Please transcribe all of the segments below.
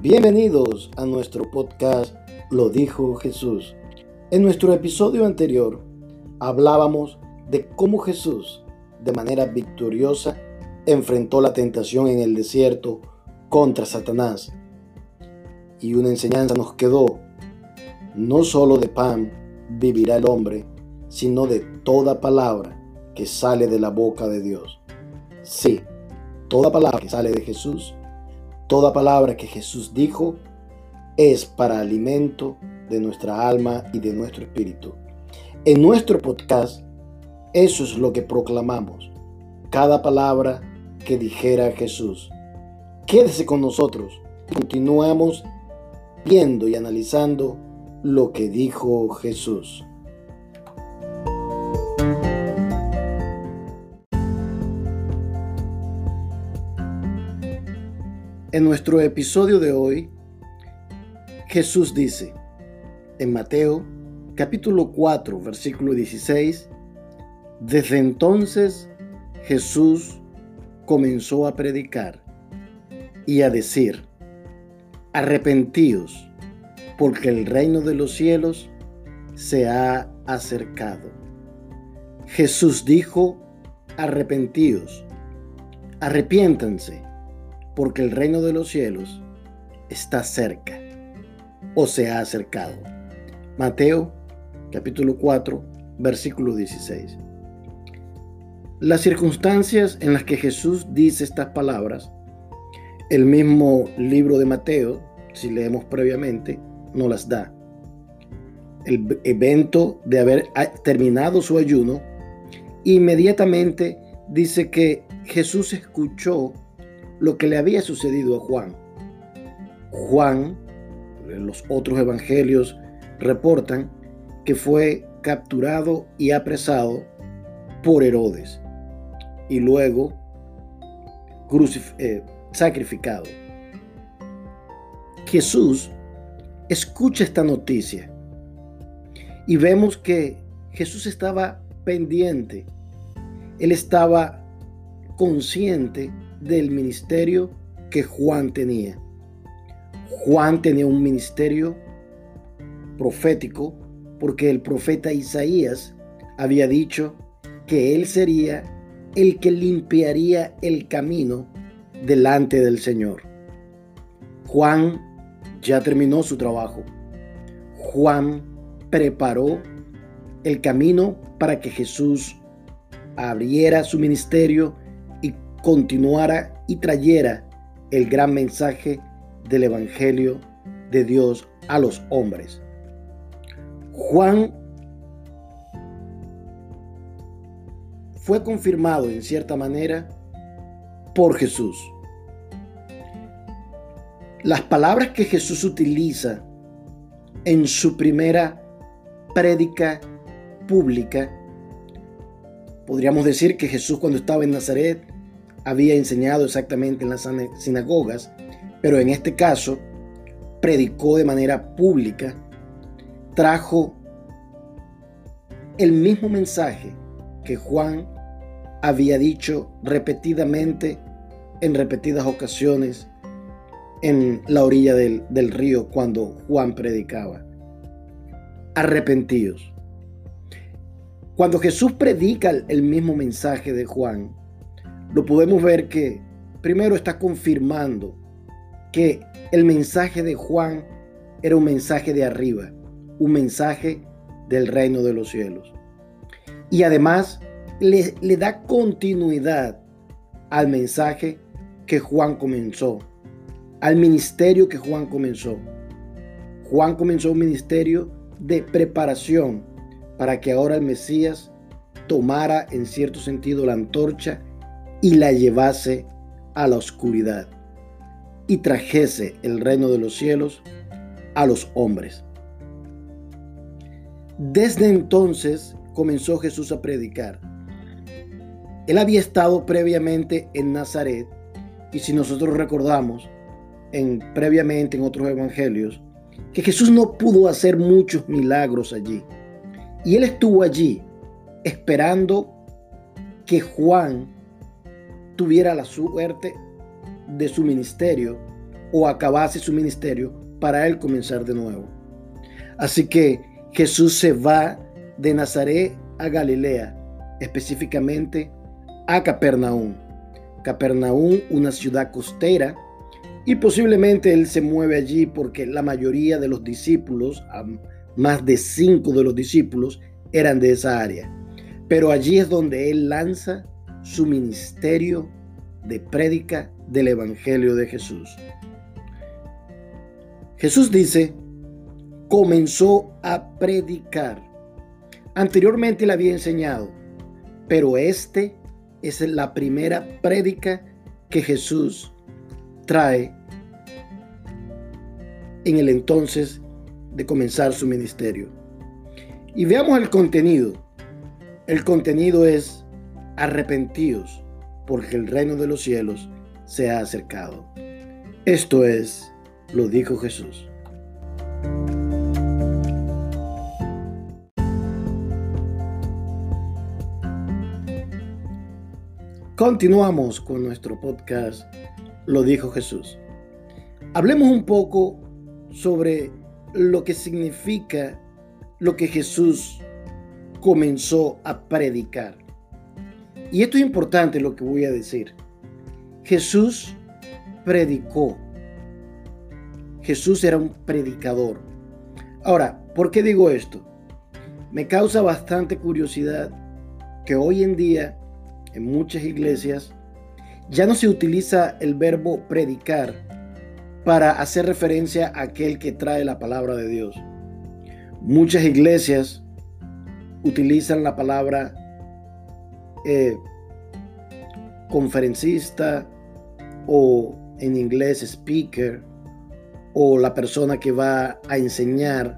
Bienvenidos a nuestro podcast Lo dijo Jesús. En nuestro episodio anterior hablábamos de cómo Jesús, de manera victoriosa, enfrentó la tentación en el desierto contra Satanás. Y una enseñanza nos quedó, no solo de pan vivirá el hombre, sino de toda palabra que sale de la boca de Dios. Sí, toda palabra que sale de Jesús Toda palabra que Jesús dijo es para alimento de nuestra alma y de nuestro espíritu. En nuestro podcast, eso es lo que proclamamos. Cada palabra que dijera Jesús. Quédese con nosotros. Continuamos viendo y analizando lo que dijo Jesús. En nuestro episodio de hoy, Jesús dice en Mateo capítulo 4, versículo 16, desde entonces Jesús comenzó a predicar y a decir, arrepentíos, porque el reino de los cielos se ha acercado. Jesús dijo, arrepentíos, arrepiéntanse porque el reino de los cielos está cerca o se ha acercado. Mateo capítulo 4, versículo 16. Las circunstancias en las que Jesús dice estas palabras, el mismo libro de Mateo, si leemos previamente, no las da. El evento de haber terminado su ayuno, inmediatamente dice que Jesús escuchó lo que le había sucedido a Juan. Juan, los otros evangelios reportan que fue capturado y apresado por Herodes y luego eh, sacrificado. Jesús escucha esta noticia y vemos que Jesús estaba pendiente, él estaba consciente del ministerio que Juan tenía. Juan tenía un ministerio profético porque el profeta Isaías había dicho que él sería el que limpiaría el camino delante del Señor. Juan ya terminó su trabajo. Juan preparó el camino para que Jesús abriera su ministerio continuara y trayera el gran mensaje del Evangelio de Dios a los hombres. Juan fue confirmado en cierta manera por Jesús. Las palabras que Jesús utiliza en su primera prédica pública, podríamos decir que Jesús cuando estaba en Nazaret había enseñado exactamente en las sinagogas, pero en este caso predicó de manera pública, trajo el mismo mensaje que Juan había dicho repetidamente en repetidas ocasiones en la orilla del, río cuando Juan predicaba. Arrepentidos. Cuando Jesús predica el mismo mensaje de Juan, lo podemos ver que primero está confirmando que el mensaje de Juan era un mensaje de arriba, un mensaje del reino de los cielos. Y además le, le da continuidad al mensaje que Juan comenzó, al ministerio que Juan comenzó. Juan comenzó un ministerio de preparación para que ahora el Mesías tomara en cierto sentido la antorcha y la llevase a la oscuridad y trajese el reino de los cielos a los hombres. Desde entonces comenzó Jesús a predicar. Él había estado previamente en Nazaret y si nosotros recordamos en, previamente en otros evangelios que Jesús no pudo hacer muchos milagros allí. Y él estuvo allí esperando que Juan tuviera la suerte de su ministerio o acabase su ministerio para él comenzar de nuevo. Así que Jesús se va de Nazaret a Galilea, específicamente a Capernaum. Capernaum, una ciudad costera, y posiblemente él se mueve allí porque la mayoría de los discípulos, más de cinco de los discípulos, eran de esa área. Pero allí es donde él lanza su ministerio de prédica del Evangelio de Jesús. Jesús dice, comenzó a predicar. Anteriormente le había enseñado, pero este es la primera prédica que Jesús trae en el entonces de comenzar su ministerio. Y veamos el contenido. El contenido es arrepentidos, porque el reino de los cielos se ha acercado. Esto es, lo dijo Jesús. Continuamos con nuestro podcast, lo dijo Jesús. Hablemos un poco sobre lo que significa lo que Jesús comenzó a predicar. Y esto es importante lo que voy a decir. Jesús predicó. Jesús era un predicador. Ahora, ¿por qué digo esto? Me causa bastante curiosidad que hoy en día en muchas iglesias ya no se utiliza el verbo predicar para hacer referencia a aquel que trae la palabra de Dios. Muchas iglesias utilizan la palabra eh, conferencista o en inglés speaker o la persona que va a enseñar,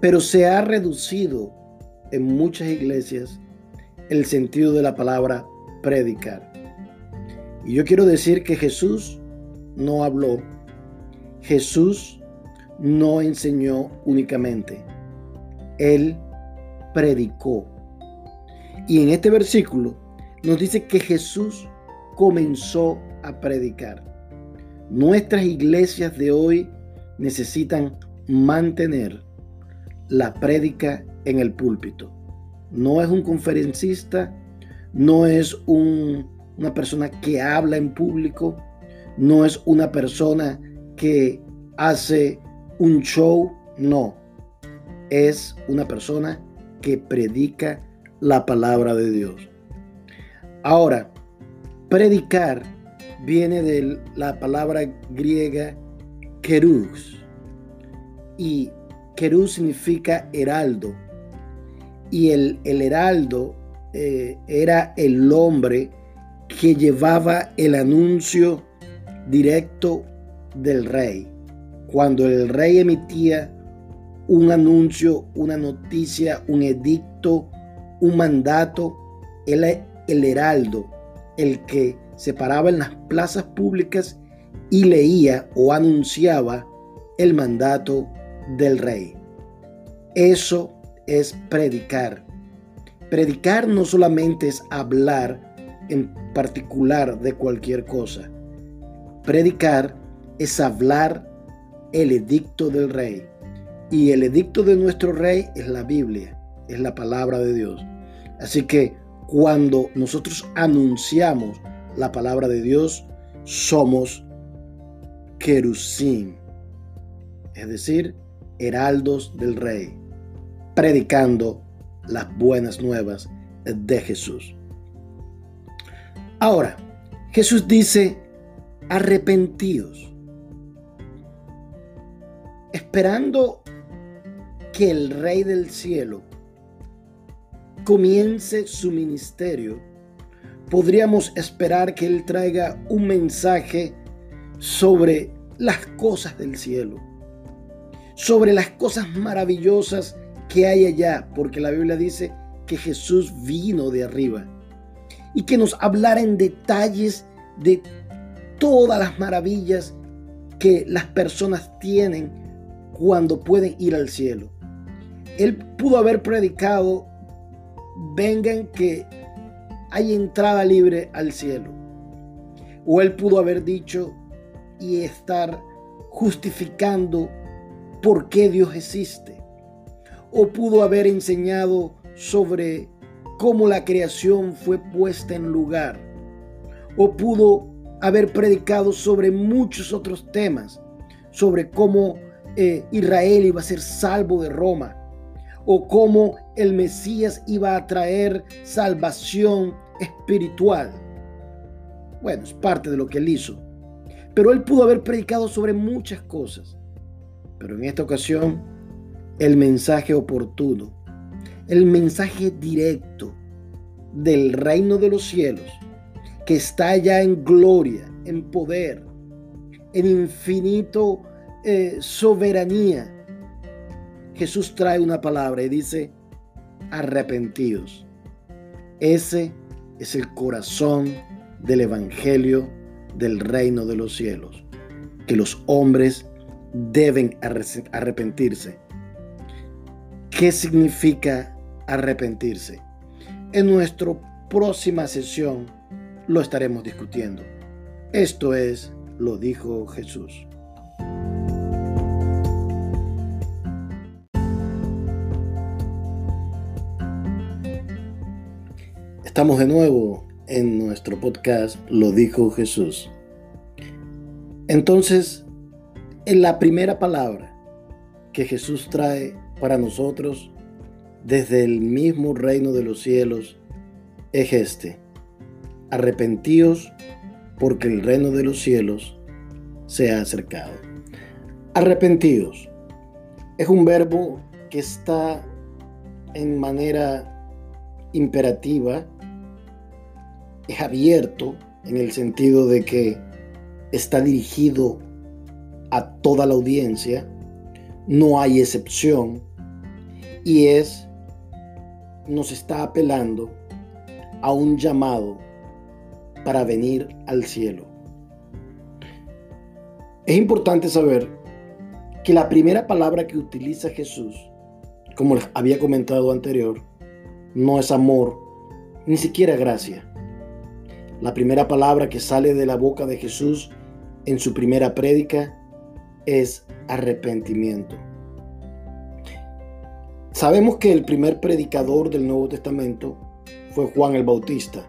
pero se ha reducido en muchas iglesias el sentido de la palabra predicar. Y yo quiero decir que Jesús no habló, Jesús no enseñó únicamente, Él predicó. Y en este versículo nos dice que Jesús comenzó a predicar. Nuestras iglesias de hoy necesitan mantener la prédica en el púlpito. No es un conferencista, no es una persona que habla en público, no es una persona que hace un show, no. Es una persona que predica la palabra de Dios. Ahora, predicar viene de la palabra griega kerus y kerus significa heraldo y el, el heraldo eh, era el hombre que llevaba el anuncio directo del rey. Cuando el rey emitía un anuncio, una noticia, un edicto, un mandato, el heraldo, el que se paraba en las plazas públicas y leía o anunciaba el mandato del rey. Eso es predicar. Predicar no solamente es hablar en particular de cualquier cosa. Predicar es hablar el edicto del rey. Y el edicto de nuestro rey es la Biblia, es la palabra de Dios. Así que cuando nosotros anunciamos la palabra de Dios, somos querusín, es decir, heraldos del rey, predicando las buenas nuevas de Jesús. Ahora, Jesús dice, arrepentidos, esperando que el Rey del cielo comience su ministerio, podríamos esperar que Él traiga un mensaje sobre las cosas del cielo, sobre las cosas maravillosas que hay allá, porque la Biblia dice que Jesús vino de arriba y que nos hablara en detalles de todas las maravillas que las personas tienen cuando pueden ir al cielo. Él pudo haber predicado vengan que hay entrada libre al cielo. O él pudo haber dicho, y estar justificando por qué Dios existe. O pudo haber enseñado sobre cómo la creación fue puesta en lugar. O pudo haber predicado sobre muchos otros temas, sobre cómo eh, Israel iba a ser salvo de Roma, o cómo el Mesías iba a traer salvación espiritual. Bueno, es parte de lo que él hizo. Pero él pudo haber predicado sobre muchas cosas. Pero en esta ocasión, el mensaje oportuno, el mensaje directo del reino de los cielos, que está ya en gloria, en poder, en infinito eh, soberanía, Jesús trae una palabra y dice, arrepentidos. Ese es el corazón del Evangelio del reino de los cielos, que los hombres deben arrepentirse. ¿Qué significa arrepentirse? En nuestra próxima sesión lo estaremos discutiendo. Esto es, lo dijo Jesús. Estamos de nuevo en nuestro podcast Lo dijo Jesús. Entonces, en la primera palabra que Jesús trae para nosotros desde el mismo reino de los cielos es este. Arrepentíos porque el reino de los cielos se ha acercado. Arrepentidos es un verbo que está en manera imperativa es abierto en el sentido de que está dirigido a toda la audiencia, no hay excepción y es, nos está apelando a un llamado para venir al cielo. Es importante saber que la primera palabra que utiliza Jesús, como había comentado anterior, no es amor, ni siquiera gracia. La primera palabra que sale de la boca de Jesús en su primera prédica es arrepentimiento. Sabemos que el primer predicador del Nuevo Testamento fue Juan el Bautista.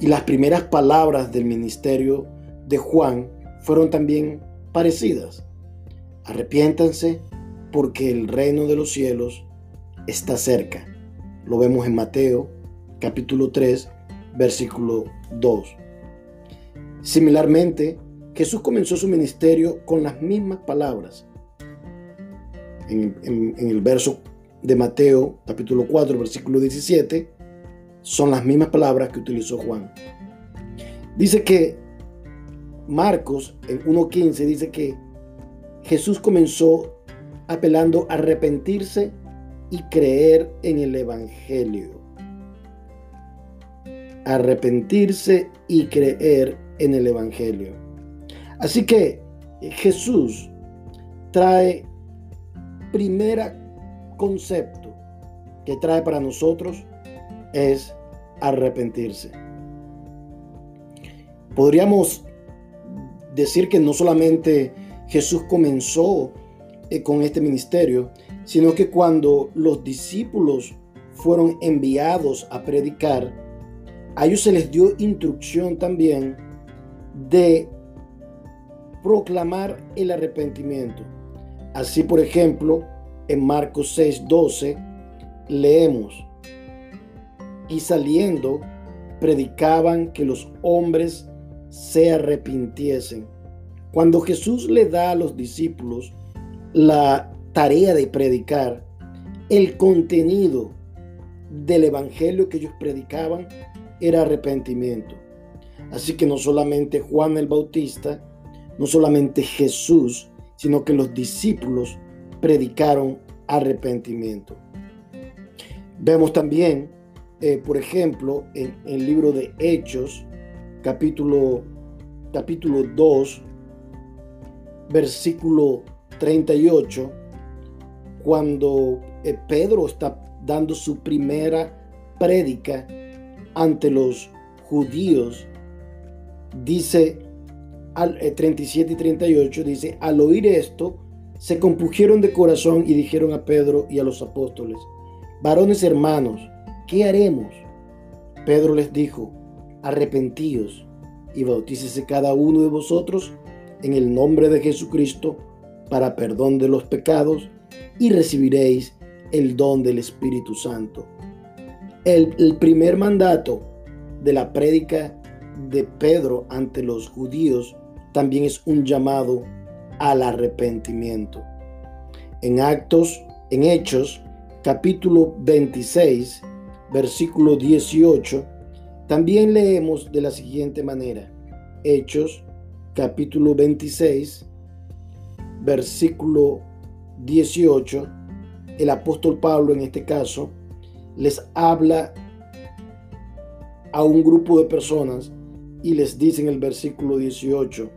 Y las primeras palabras del ministerio de Juan fueron también parecidas. Arrepiéntanse porque el reino de los cielos está cerca. Lo vemos en Mateo capítulo 3 versículo 2. Similarmente, Jesús comenzó su ministerio con las mismas palabras. En, el verso de Mateo, capítulo 4, versículo 17, son las mismas palabras que utilizó Juan. Dice que Marcos, en 1.15, dice que Jesús comenzó apelando a arrepentirse y creer en el Evangelio arrepentirse y creer en el Evangelio. Así que Jesús trae primer concepto que trae para nosotros es arrepentirse. Podríamos decir que no solamente Jesús comenzó eh, con este ministerio, sino que cuando los discípulos fueron enviados a predicar, a ellos se les dio instrucción también de proclamar el arrepentimiento. Así, por ejemplo, en Marcos 6:12 leemos, y saliendo, predicaban que los hombres se arrepintiesen. Cuando Jesús le da a los discípulos la tarea de predicar, el contenido del evangelio que ellos predicaban era arrepentimiento. Así que no solamente Juan el Bautista, no solamente Jesús, sino que los discípulos predicaron arrepentimiento. Vemos también, eh, por ejemplo, en, el libro de Hechos, capítulo, capítulo 2, versículo 38, cuando eh, Pedro está dando su primera prédica ante los judíos, dice al, 37 eh, y 38 dice, al oír esto, se compugieron de corazón y dijeron a Pedro y a los apóstoles, varones hermanos, ¿qué haremos? Pedro les dijo, arrepentíos y bautícese cada uno de vosotros en el nombre de Jesucristo para perdón de los pecados y recibiréis el don del Espíritu Santo. El, primer mandato de la prédica de Pedro ante los judíos también es un llamado al arrepentimiento. En Actos, en Hechos, capítulo 26, versículo 18, también leemos de la siguiente manera. Hechos, capítulo 26, versículo 18, el apóstol Pablo en este caso les habla a un grupo de personas y les dice en el versículo 18,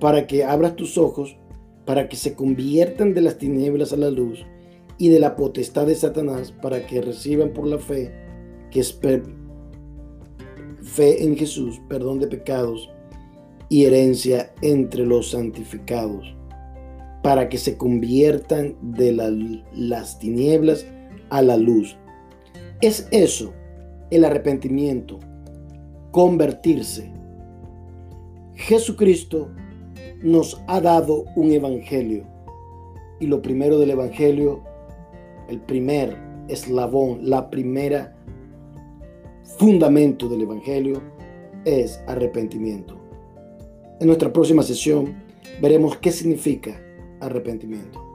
para que abras tus ojos, para que se conviertan de las tinieblas a la luz y de la potestad de Satanás, para que reciban por la fe, que es fe en Jesús, perdón de pecados y herencia entre los santificados, para que se conviertan de las tinieblas a la luz. Es eso, el arrepentimiento, convertirse. Jesucristo nos ha dado un evangelio. Y lo primero del evangelio, el primer eslabón, la primera fundamento del evangelio es arrepentimiento. En nuestra próxima sesión veremos qué significa arrepentimiento.